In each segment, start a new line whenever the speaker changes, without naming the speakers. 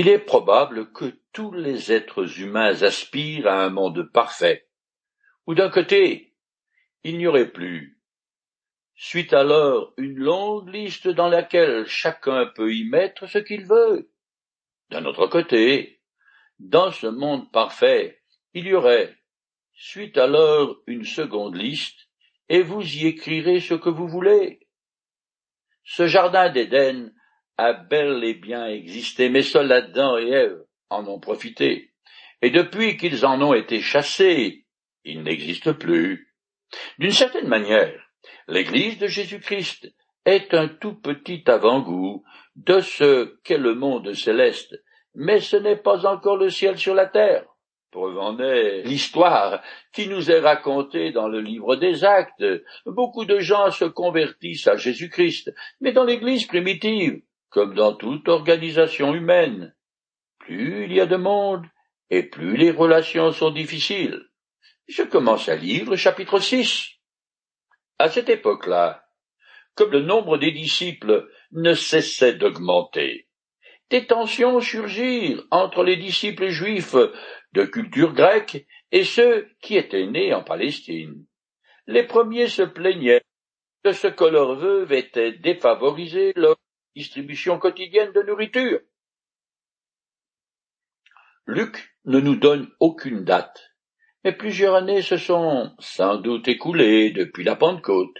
Il est probable que tous les êtres humains aspirent à un monde parfait, où d'un côté, il n'y aurait plus. Suit alors une longue liste dans laquelle chacun peut y mettre ce qu'il veut. D'un autre côté, dans ce monde parfait, il y aurait, suit alors une seconde liste, et vous y écrirez ce que vous voulez. Ce jardin d'Éden a bel et bien existé, mais seuls Adam et Ève en ont profité. Et depuis qu'ils en ont été chassés, il n'existe plus. D'une certaine manière, l'Église de Jésus-Christ est un tout petit avant-goût de ce qu'est le monde céleste, mais ce n'est pas encore le ciel sur la terre. Preuve en est l'histoire qui nous est racontée dans le livre des actes. Beaucoup de gens se convertissent à Jésus-Christ, mais dans l'Église primitive, comme dans toute organisation humaine. Plus il y a de monde, et plus les relations sont difficiles. Je commence à lire le chapitre 6. À cette époque-là, comme le nombre des disciples ne cessait d'augmenter, des tensions surgirent entre les disciples juifs de culture grecque et ceux qui étaient nés en Palestine. Les premiers se plaignaient de ce que leurs veuves étaient défavorisées distribution quotidienne de nourriture. Luc ne nous donne aucune date, mais plusieurs années se sont sans doute écoulées depuis la Pentecôte.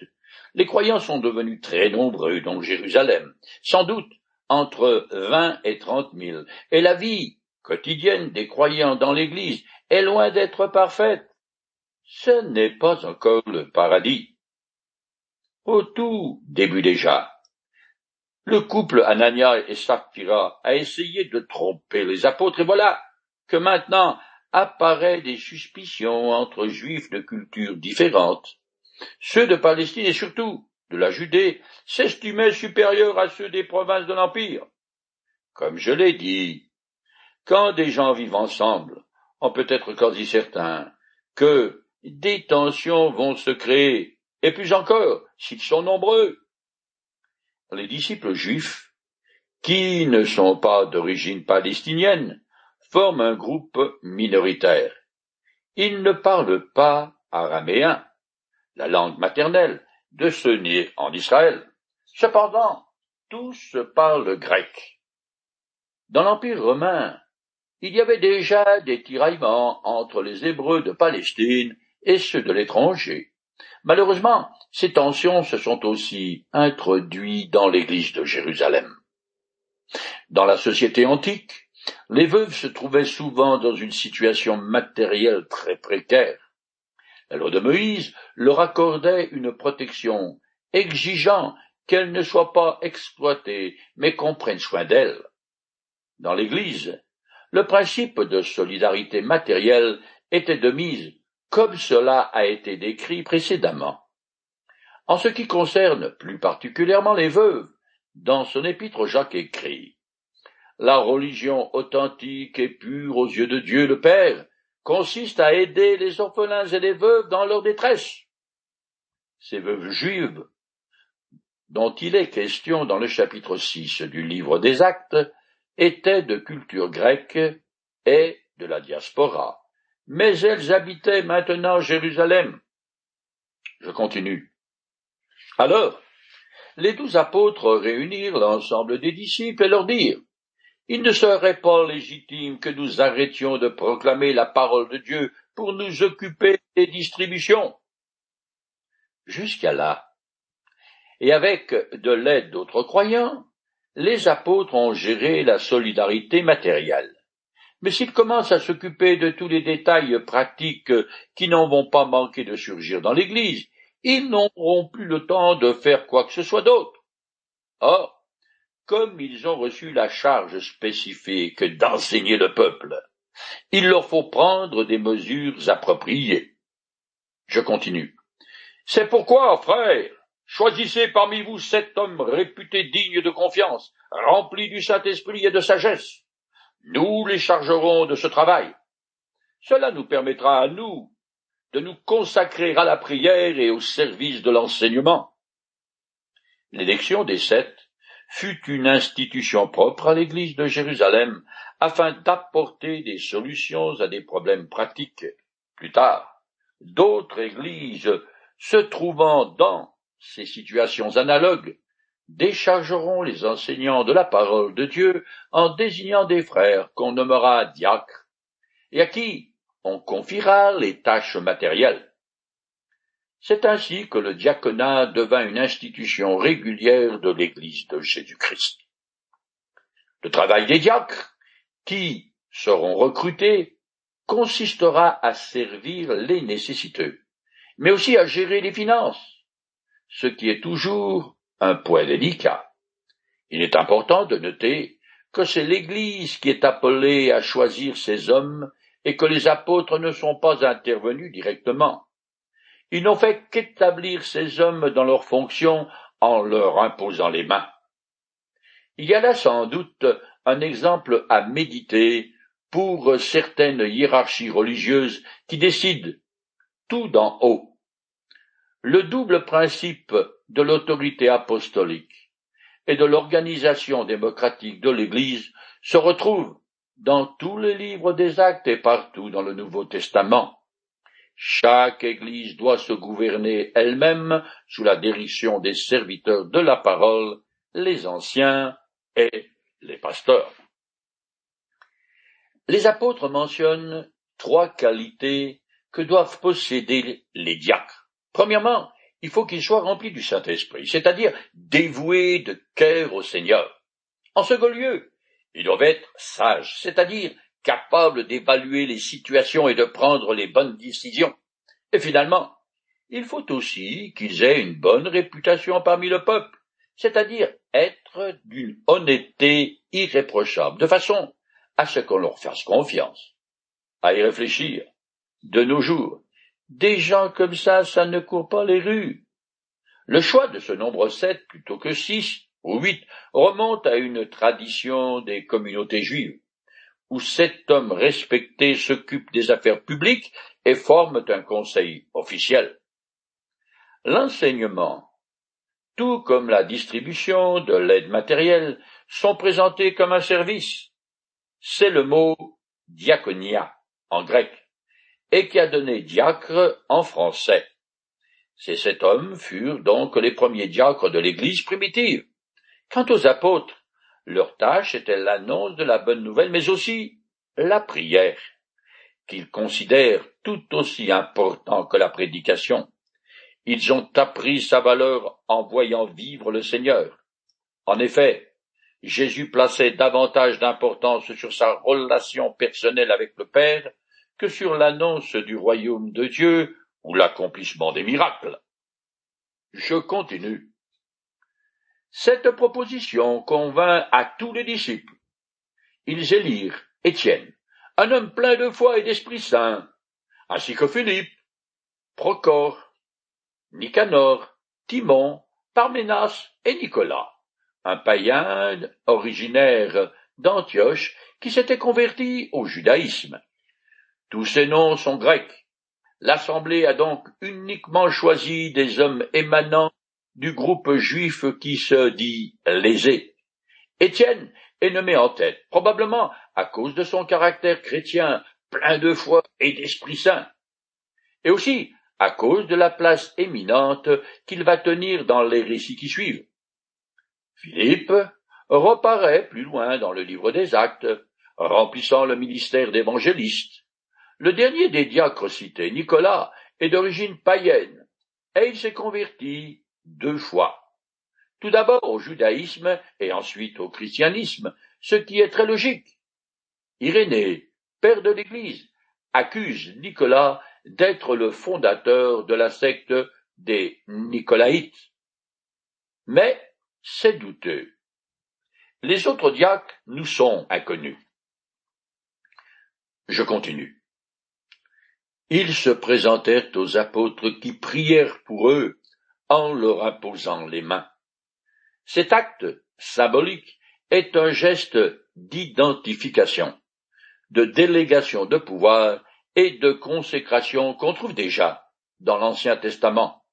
Les croyants sont devenus très nombreux dans Jérusalem, sans doute entre vingt et trente mille, et la vie quotidienne des croyants dans l'Église est loin d'être parfaite. Ce n'est pas encore le paradis. Au tout début déjà, le couple Anania et Sapphira a essayé de tromper les apôtres, et voilà que maintenant apparaissent des suspicions entre juifs de cultures différentes. Ceux de Palestine et surtout de la Judée s'estimaient supérieurs à ceux des provinces de l'Empire. Comme je l'ai dit, quand des gens vivent ensemble, on peut être quasi certain que des tensions vont se créer, et plus encore s'ils sont nombreux les disciples juifs, qui ne sont pas d'origine palestinienne, forment un groupe minoritaire. Ils ne parlent pas araméen, la langue maternelle de ceux nés en Israël. Cependant, tous parlent grec. Dans l'Empire romain, il y avait déjà des tiraillements entre les Hébreux de Palestine et ceux de l'étranger. Malheureusement, ces tensions se sont aussi introduites dans l'Église de Jérusalem. Dans la société antique, les veuves se trouvaient souvent dans une situation matérielle très précaire. La loi de Moïse leur accordait une protection, exigeant qu'elles ne soient pas exploitées, mais qu'on prenne soin d'elles. Dans l'Église, le principe de solidarité matérielle était de mise comme cela a été décrit précédemment. En ce qui concerne plus particulièrement les veuves, dans son épître Jacques écrit La religion authentique et pure aux yeux de Dieu le Père consiste à aider les orphelins et les veuves dans leur détresse. Ces veuves juives, dont il est question dans le chapitre 6 du livre des Actes, étaient de culture grecque et de la diaspora mais elles habitaient maintenant Jérusalem. Je continue. Alors, les douze apôtres réunirent l'ensemble des disciples et leur dirent, il ne serait pas légitime que nous arrêtions de proclamer la parole de Dieu pour nous occuper des distributions. Jusqu'à là. Et avec de l'aide d'autres croyants, les apôtres ont géré la solidarité matérielle. Mais s'ils commencent à s'occuper de tous les détails pratiques qui n'en vont pas manquer de surgir dans l'Église, ils n'auront plus le temps de faire quoi que ce soit d'autre. Or, comme ils ont reçu la charge spécifique d'enseigner le peuple, il leur faut prendre des mesures appropriées. Je continue. C'est pourquoi, frères, choisissez parmi vous sept hommes réputés dignes de confiance, remplis du Saint-Esprit et de sagesse, nous les chargerons de ce travail. Cela nous permettra à nous de nous consacrer à la prière et au service de l'enseignement. L'élection des sept fut une institution propre à l'Église de Jérusalem afin d'apporter des solutions à des problèmes pratiques. Plus tard, d'autres églises se trouvant dans ces situations analogues déchargeront les enseignants de la parole de Dieu en désignant des frères qu'on nommera diacres et à qui on confiera les tâches matérielles. C'est ainsi que le diaconat devint une institution régulière de l'Église de Jésus-Christ. Le travail des diacres, qui seront recrutés, consistera à servir les nécessiteux, mais aussi à gérer les finances, ce qui est toujours un point délicat. Il est important de noter que c'est l'Église qui est appelée à choisir ses hommes et que les apôtres ne sont pas intervenus directement. Ils n'ont fait qu'établir ces hommes dans leurs fonctions en leur imposant les mains. Il y a là sans doute un exemple à méditer pour certaines hiérarchies religieuses qui décident tout d'en haut. Le double principe de l'autorité apostolique et de l'organisation démocratique de l'Église se retrouve dans tous les livres des actes et partout dans le Nouveau Testament. Chaque Église doit se gouverner elle-même sous la direction des serviteurs de la parole, les anciens et les pasteurs. Les apôtres mentionnent trois qualités que doivent posséder les diacres. Premièrement, il faut qu'ils soient remplis du Saint-Esprit, c'est-à-dire dévoués de cœur au Seigneur. En second lieu, ils doivent être sages, c'est-à-dire capables d'évaluer les situations et de prendre les bonnes décisions. Et finalement, il faut aussi qu'ils aient une bonne réputation parmi le peuple, c'est-à-dire être d'une honnêteté irréprochable, de façon à ce qu'on leur fasse confiance. À y réfléchir, de nos jours, des gens comme ça, ça ne court pas les rues. Le choix de ce nombre sept plutôt que six ou huit remonte à une tradition des communautés juives où sept hommes respectés s'occupent des affaires publiques et forment un conseil officiel. L'enseignement, tout comme la distribution de l'aide matérielle, sont présentés comme un service. C'est le mot diaconia en grec, et qui a donné diacre en français. Ces sept hommes furent donc les premiers diacres de l'Église primitive. Quant aux apôtres, leur tâche était l'annonce de la bonne nouvelle, mais aussi la prière, qu'ils considèrent tout aussi important que la prédication. Ils ont appris sa valeur en voyant vivre le Seigneur. En effet, Jésus plaçait davantage d'importance sur sa relation personnelle avec le Père que sur l'annonce du royaume de Dieu ou l'accomplissement des miracles. Je continue. Cette proposition convint à tous les disciples. Ils élirent Étienne, un homme plein de foi et d'Esprit Saint, ainsi que Philippe, Procor, Nicanor, Timon, Parménas et Nicolas, un païen originaire d'Antioche qui s'était converti au judaïsme. Tous ces noms sont grecs. L'Assemblée a donc uniquement choisi des hommes émanant du groupe juif qui se dit lésé. Étienne est nommé en tête, probablement à cause de son caractère chrétien plein de foi et d'Esprit Saint, et aussi à cause de la place éminente qu'il va tenir dans les récits qui suivent. Philippe reparaît plus loin dans le livre des Actes, remplissant le ministère d'évangéliste. Le dernier des diacres cités, Nicolas, est d'origine païenne, et il s'est converti deux fois. Tout d'abord au judaïsme et ensuite au christianisme, ce qui est très logique. Irénée, père de l'Église, accuse Nicolas d'être le fondateur de la secte des Nicolaïtes. Mais c'est douteux. Les autres diacres nous sont inconnus. Je continue. Ils se présentèrent aux apôtres qui prièrent pour eux en leur imposant les mains. Cet acte symbolique est un geste d'identification, de délégation de pouvoir et de consécration qu'on trouve déjà dans l'Ancien Testament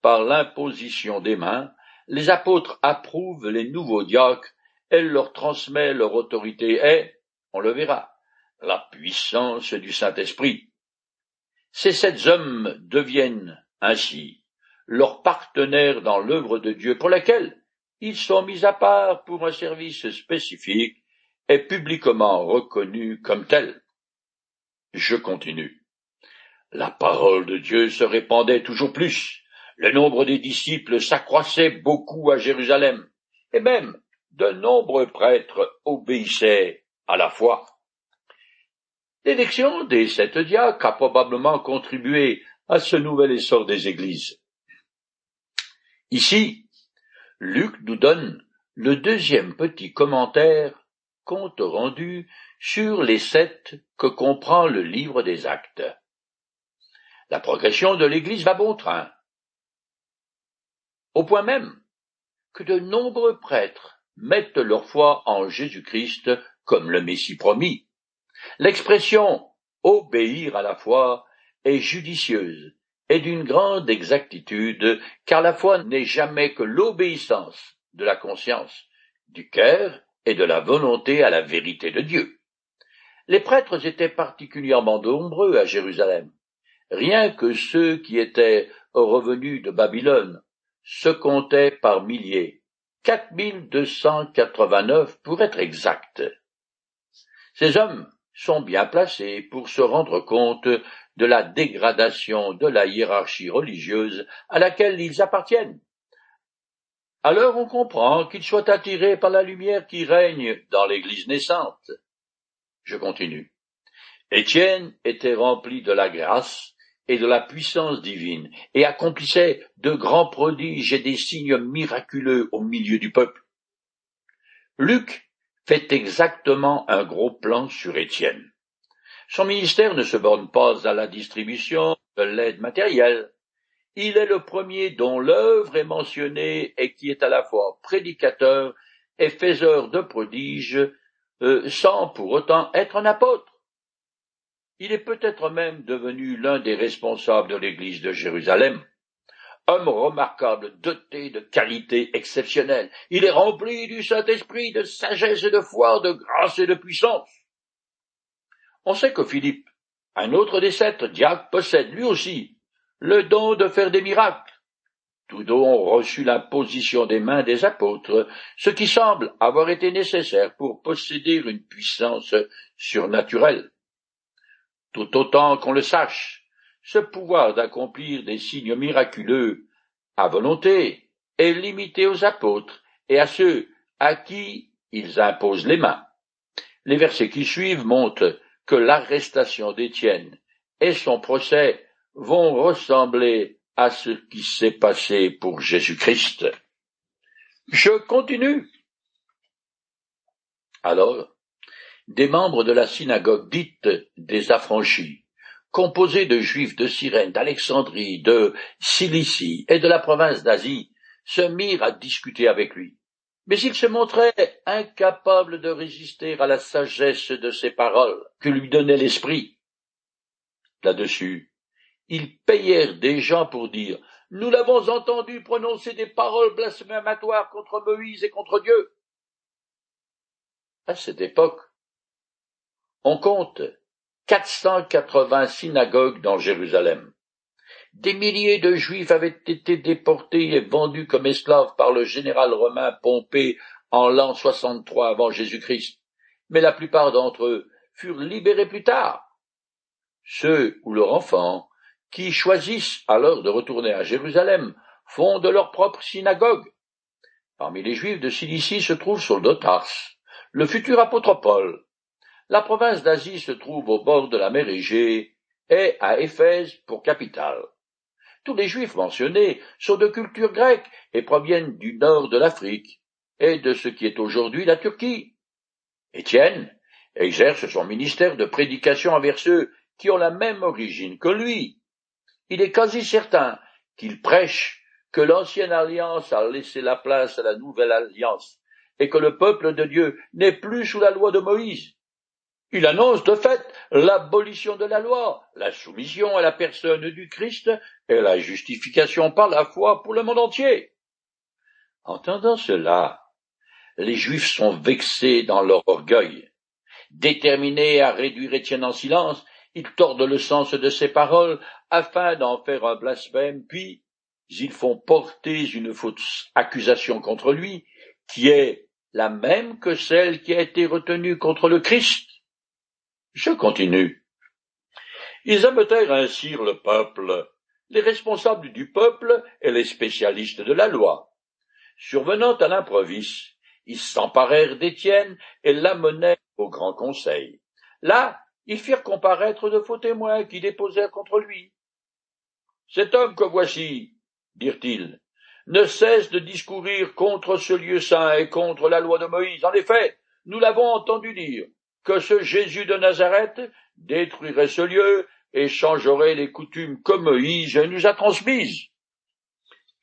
par l'imposition des mains, les apôtres approuvent les nouveaux diacres, elle leur transmet leur autorité et, on le verra, la puissance du Saint-Esprit. Ces sept hommes deviennent ainsi leurs partenaires dans l'œuvre de Dieu pour laquelle ils sont mis à part pour un service spécifique et publiquement reconnus comme tels. Je continue. La parole de Dieu se répandait toujours plus. Le nombre des disciples s'accroissait beaucoup à Jérusalem, et même de nombreux prêtres obéissaient à la foi. L'élection des sept diacres a probablement contribué à ce nouvel essor des églises. Ici, Luc nous donne le deuxième petit commentaire compte rendu sur les sept que comprend le livre des actes. La progression de l'Église va bon train, au point même que de nombreux prêtres mettent leur foi en Jésus-Christ comme le Messie promis. L'expression obéir à la foi est judicieuse et d'une grande exactitude, car la foi n'est jamais que l'obéissance de la conscience, du cœur et de la volonté à la vérité de Dieu. Les prêtres étaient particulièrement nombreux à Jérusalem. Rien que ceux qui étaient revenus de Babylone se comptaient par milliers, quatre mille deux cent quatre-vingt-neuf pour être exact. Ces hommes sont bien placés pour se rendre compte de la dégradation de la hiérarchie religieuse à laquelle ils appartiennent. Alors on comprend qu'ils soient attirés par la lumière qui règne dans l'Église naissante. Je continue. Étienne était rempli de la grâce et de la puissance divine, et accomplissait de grands prodiges et des signes miraculeux au milieu du peuple. Luc fait exactement un gros plan sur Étienne. Son ministère ne se borne pas à la distribution de l'aide matérielle. Il est le premier dont l'œuvre est mentionnée et qui est à la fois prédicateur et faiseur de prodiges, euh, sans pour autant être un apôtre. Il est peut-être même devenu l'un des responsables de l'Église de Jérusalem. Homme remarquable, doté de qualités exceptionnelles, il est rempli du Saint-Esprit, de sagesse et de foi, de grâce et de puissance. On sait que Philippe, un autre des sept diacres, possède lui aussi le don de faire des miracles. Tous deux ont reçu l'imposition des mains des apôtres, ce qui semble avoir été nécessaire pour posséder une puissance surnaturelle. Tout autant qu'on le sache, ce pouvoir d'accomplir des signes miraculeux à volonté est limité aux apôtres et à ceux à qui ils imposent les mains. Les versets qui suivent montrent que l'arrestation d'Étienne et son procès vont ressembler à ce qui s'est passé pour Jésus-Christ. Je continue. Alors, des membres de la synagogue dite des affranchis, composés de juifs de Cyrène, d'Alexandrie, de Cilicie et de la province d'Asie, se mirent à discuter avec lui. Mais il se montrait incapable de résister à la sagesse de ces paroles que lui donnait l'esprit. Là-dessus, ils payèrent des gens pour dire Nous l'avons entendu prononcer des paroles blasphématoires contre Moïse et contre Dieu. À cette époque, on compte 480 synagogues dans Jérusalem. Des milliers de Juifs avaient été déportés et vendus comme esclaves par le général romain Pompée en l'an 63 avant Jésus-Christ, mais la plupart d'entre eux furent libérés plus tard. Ceux ou leurs enfants qui choisissent alors de retourner à Jérusalem font de leur propre synagogue. Parmi les Juifs de Cilicie se trouve Soldotas, le futur apôtre Paul. La province d'Asie se trouve au bord de la mer Égée et à Éphèse pour capitale. Tous les Juifs mentionnés sont de culture grecque et proviennent du nord de l'Afrique et de ce qui est aujourd'hui la Turquie. Étienne exerce son ministère de prédication envers ceux qui ont la même origine que lui. Il est quasi certain qu'il prêche que l'ancienne alliance a laissé la place à la nouvelle alliance et que le peuple de Dieu n'est plus sous la loi de Moïse, il annonce de fait l'abolition de la loi, la soumission à la personne du Christ et la justification par la foi pour le monde entier. Entendant cela, les Juifs sont vexés dans leur orgueil. Déterminés à réduire Étienne en silence, ils tordent le sens de ses paroles afin d'en faire un blasphème, puis ils font porter une fausse accusation contre lui, qui est la même que celle qui a été retenue contre le Christ. Je continue. Ils ameutèrent ainsi le peuple, les responsables du peuple et les spécialistes de la loi. Survenant à l'improviste, ils s'emparèrent d'Étienne et l'amenèrent au grand conseil. Là, ils firent comparaître de faux témoins qui déposèrent contre lui. Cet homme que voici, dirent-ils, ne cesse de discourir contre ce lieu saint et contre la loi de Moïse. En effet, nous l'avons entendu dire que ce Jésus de Nazareth détruirait ce lieu et changerait les coutumes que Moïse nous a transmises.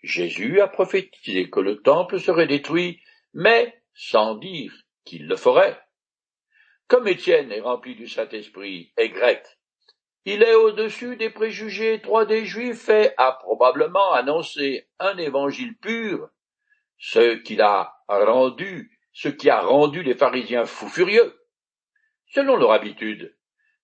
Jésus a prophétisé que le temple serait détruit, mais sans dire qu'il le ferait. Comme Étienne est rempli du Saint-Esprit et grec, il est au-dessus des préjugés étroits des Juifs et a probablement annoncé un évangile pur, ce qu'il a rendu, ce qui a rendu les pharisiens fous furieux. Selon leur habitude,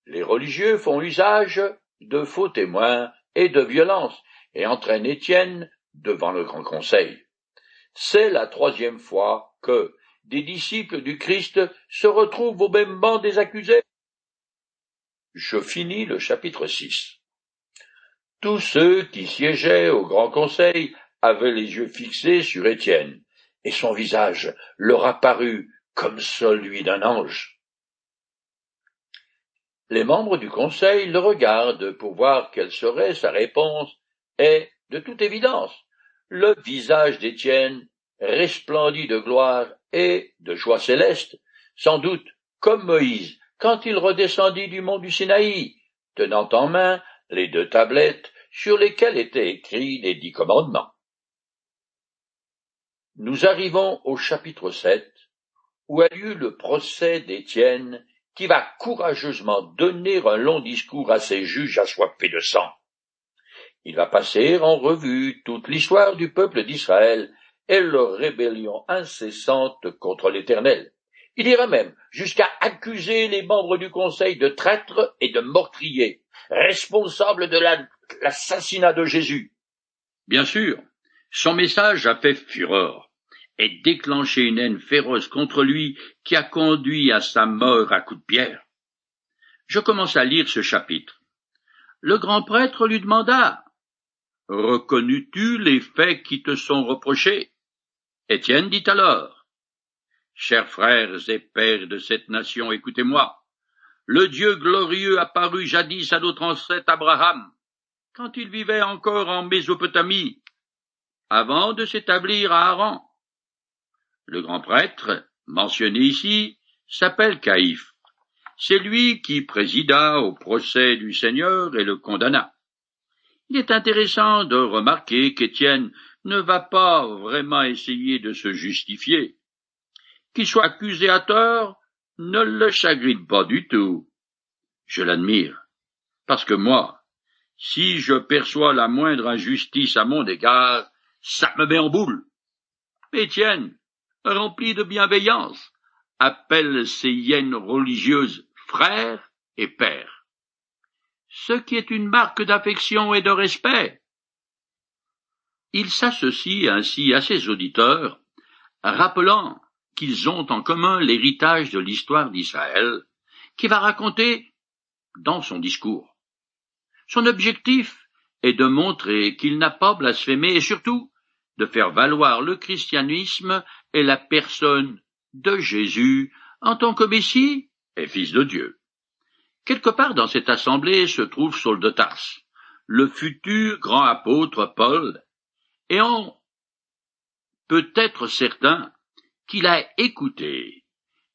les religieux font usage de faux témoins et de violence et entraînent Étienne devant le grand conseil. C'est la troisième fois que des disciples du Christ se retrouvent au même banc des accusés. Je finis le chapitre 6. Tous ceux qui siégeaient au grand conseil avaient les yeux fixés sur Étienne, et son visage leur apparut comme celui d'un ange. Les membres du conseil le regardent pour voir quelle serait sa réponse, et, de toute évidence, le visage d'Étienne resplendit de gloire et de joie céleste, sans doute comme Moïse quand il redescendit du mont du Sinaï, tenant en main les deux tablettes sur lesquelles étaient écrits les dix commandements. Nous arrivons au chapitre 7, où a lieu le procès d'Étienne qui va courageusement donner un long discours à ses juges assoiffés de sang. Il va passer en revue toute l'histoire du peuple d'Israël et leur rébellion incessante contre l'Éternel. Il ira même jusqu'à accuser les membres du Conseil de traîtres et de meurtriers, responsables de l'assassinat de Jésus. Bien sûr, son message a fait fureur et déclenché une haine féroce contre lui qui a conduit à sa mort à coups de pierre. Je commence à lire ce chapitre. Le grand prêtre lui demanda Reconnus-tu les faits qui te sont reprochés? Étienne dit alors Chers frères et pères de cette nation, écoutez-moi. Le Dieu glorieux apparut jadis à notre ancêtre Abraham, quand il vivait encore en Mésopotamie, avant de s'établir à Haran. Le grand prêtre, mentionné ici, s'appelle Caïphe. C'est lui qui présida au procès du Seigneur et le condamna. Il est intéressant de remarquer qu'Étienne ne va pas vraiment essayer de se justifier. Qu'il soit accusé à tort ne le chagrine pas du tout. Je l'admire, parce que moi, si je perçois la moindre injustice à mon égard, ça me met en boule. Étienne, rempli de bienveillance, appelle ses hyènes religieuses frères et pères, ce qui est une marque d'affection et de respect. Il s'associe ainsi à ses auditeurs, rappelant qu'ils ont en commun l'héritage de l'histoire d'Israël, qui va raconter dans son discours. Son objectif est de montrer qu'il n'a pas blasphémé et surtout de faire valoir le christianisme et la personne de Jésus en tant que Messie et Fils de Dieu. Quelque part dans cette assemblée se trouve Saul de Tarse, le futur grand apôtre Paul, et on peut être certain qu'il a écouté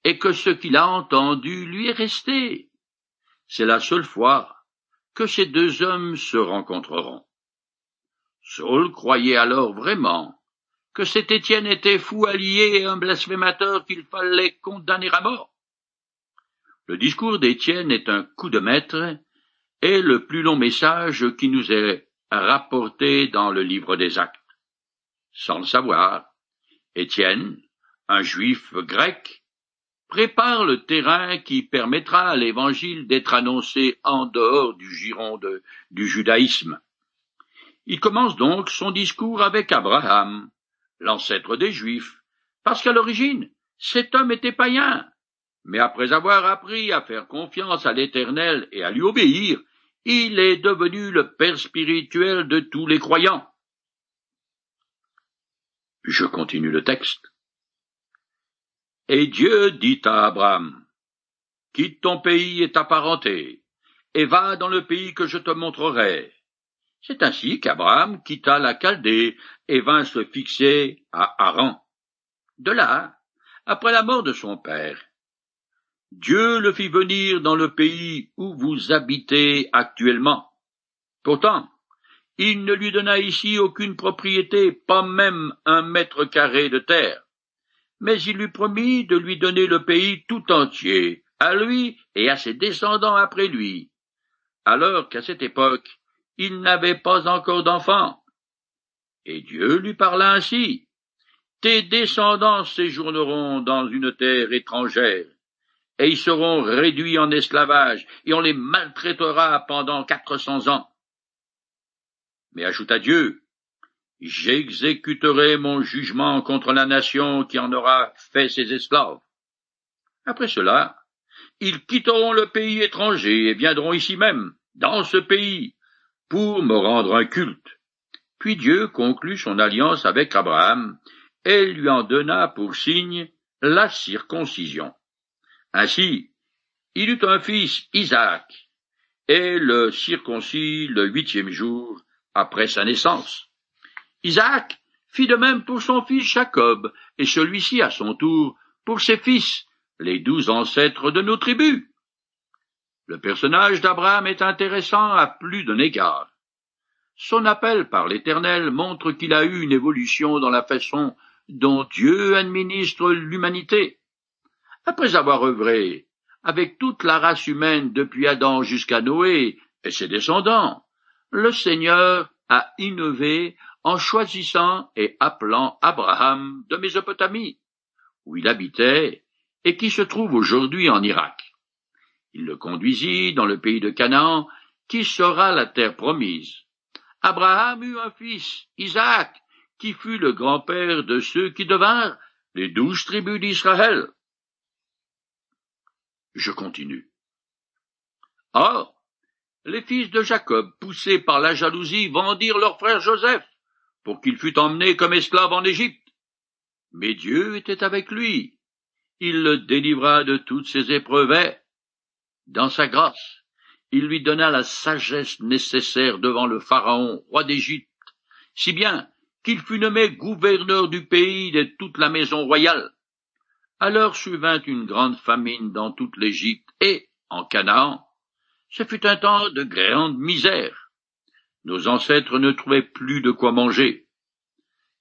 et que ce qu'il a entendu lui est resté. C'est la seule fois que ces deux hommes se rencontreront. Saul croyait alors vraiment que cet Étienne était fou allié et un blasphémateur qu'il fallait condamner à mort. Le discours d'Étienne est un coup de maître et le plus long message qui nous est rapporté dans le livre des actes. Sans le savoir, Étienne, un juif grec, prépare le terrain qui permettra à l'évangile d'être annoncé en dehors du giron du judaïsme. Il commence donc son discours avec Abraham, l'ancêtre des Juifs, parce qu'à l'origine, cet homme était païen. Mais après avoir appris à faire confiance à l'Éternel et à lui obéir, il est devenu le Père spirituel de tous les croyants. Je continue le texte. Et Dieu dit à Abraham, Quitte ton pays et ta parenté, et va dans le pays que je te montrerai. C'est ainsi qu'Abraham quitta la Chaldée et vint se fixer à Haran. De là, après la mort de son père, Dieu le fit venir dans le pays où vous habitez actuellement. Pourtant, il ne lui donna ici aucune propriété, pas même un mètre carré de terre. Mais il lui promit de lui donner le pays tout entier, à lui et à ses descendants après lui. Alors qu'à cette époque, il n'avait pas encore d'enfants. Et Dieu lui parla ainsi. Tes descendants séjourneront dans une terre étrangère, et ils seront réduits en esclavage, et on les maltraitera pendant quatre cents ans. Mais ajouta Dieu, J'exécuterai mon jugement contre la nation qui en aura fait ses esclaves. Après cela, ils quitteront le pays étranger et viendront ici même, dans ce pays, pour me rendre un culte. Puis Dieu conclut son alliance avec Abraham et lui en donna pour signe la circoncision. Ainsi, il eut un fils, Isaac, et le circoncis le huitième jour après sa naissance. Isaac fit de même pour son fils Jacob, et celui-ci à son tour pour ses fils, les douze ancêtres de nos tribus. Le personnage d'Abraham est intéressant à plus d'un égard. Son appel par l'Éternel montre qu'il a eu une évolution dans la façon dont Dieu administre l'humanité. Après avoir œuvré avec toute la race humaine depuis Adam jusqu'à Noé et ses descendants, le Seigneur a innové en choisissant et appelant Abraham de Mésopotamie, où il habitait et qui se trouve aujourd'hui en Irak. Il le conduisit dans le pays de Canaan, qui sera la terre promise. Abraham eut un fils, Isaac, qui fut le grand-père de ceux qui devinrent les douze tribus d'Israël. Je continue. Or, les fils de Jacob, poussés par la jalousie, vendirent leur frère Joseph, pour qu'il fût emmené comme esclave en Égypte. Mais Dieu était avec lui. Il le délivra de toutes ses épreuves dans sa grâce, il lui donna la sagesse nécessaire devant le Pharaon, roi d'Égypte, si bien qu'il fut nommé gouverneur du pays de toute la maison royale. Alors survint une grande famine dans toute l'Égypte et, en Canaan, ce fut un temps de grande misère. Nos ancêtres ne trouvaient plus de quoi manger.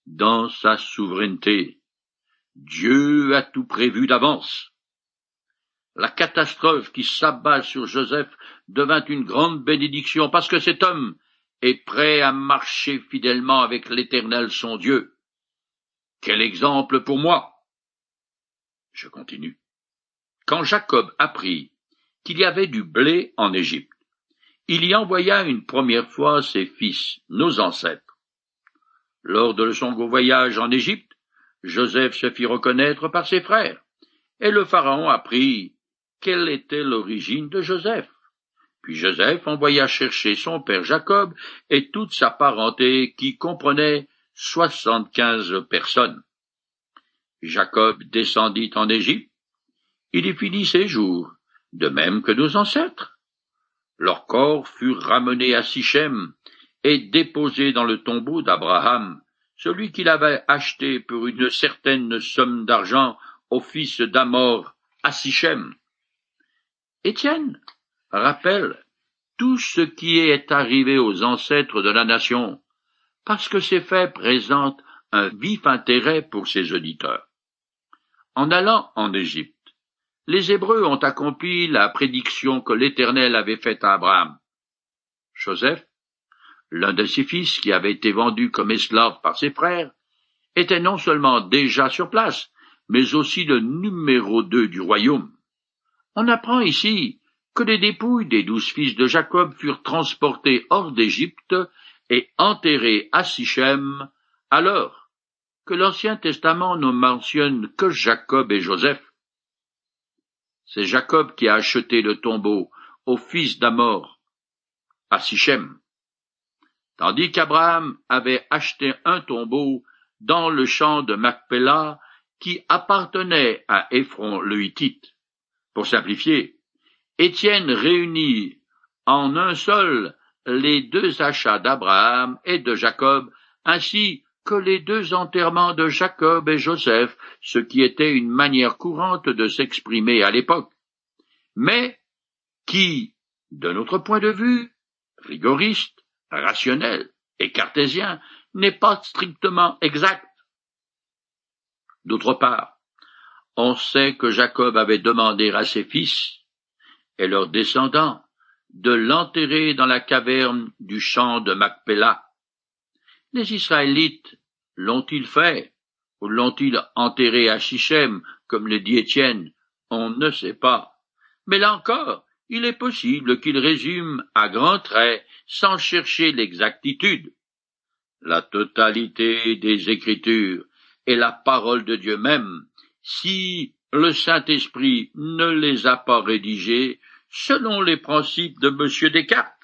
Dans sa souveraineté, Dieu a tout prévu d'avance. La catastrophe qui s'abat sur Joseph devint une grande bénédiction parce que cet homme est prêt à marcher fidèlement avec l'Éternel son Dieu. Quel exemple pour moi. Je continue. Quand Jacob apprit qu'il y avait du blé en Égypte, il y envoya une première fois ses fils, nos ancêtres. Lors de son voyage en Égypte, Joseph se fit reconnaître par ses frères, et le Pharaon apprit quelle était l'origine de Joseph. Joseph envoya chercher son père Jacob et toute sa parenté qui comprenait soixante-quinze personnes. Jacob descendit en Égypte. Il y finit ses jours, de même que nos ancêtres. Leurs corps furent ramenés à Sichem et déposés dans le tombeau d'Abraham, celui qu'il avait acheté pour une certaine somme d'argent au fils d'Amor à Sichem. Étienne rappelle tout ce qui est arrivé aux ancêtres de la nation, parce que ces faits présentent un vif intérêt pour ses auditeurs. En allant en Égypte, les Hébreux ont accompli la prédiction que l'Éternel avait faite à Abraham. Joseph, l'un de ses fils qui avait été vendu comme esclave par ses frères, était non seulement déjà sur place, mais aussi le numéro deux du royaume. On apprend ici que les dépouilles des douze fils de Jacob furent transportés hors d'Égypte et enterrés à Sichem, alors que l'Ancien Testament ne mentionne que Jacob et Joseph. C'est Jacob qui a acheté le tombeau au fils d'Amor, à Sichem, tandis qu'Abraham avait acheté un tombeau dans le champ de Macpéla qui appartenait à Éphron le Hittite. Pour simplifier, Étienne réunit en un seul les deux achats d'Abraham et de Jacob, ainsi que les deux enterrements de Jacob et Joseph, ce qui était une manière courante de s'exprimer à l'époque, mais qui, de notre point de vue, rigoriste, rationnel et cartésien, n'est pas strictement exact. D'autre part, on sait que Jacob avait demandé à ses fils et leurs descendants de l'enterrer dans la caverne du champ de Macpéla. Les Israélites l'ont-ils fait, ou l'ont-ils enterré à Sichem, comme le dit Étienne? On ne sait pas. Mais là encore, il est possible qu'il résume à grands traits, sans chercher l'exactitude. La totalité des Écritures est la parole de Dieu même, si le Saint-Esprit ne les a pas rédigés selon les principes de M. Descartes.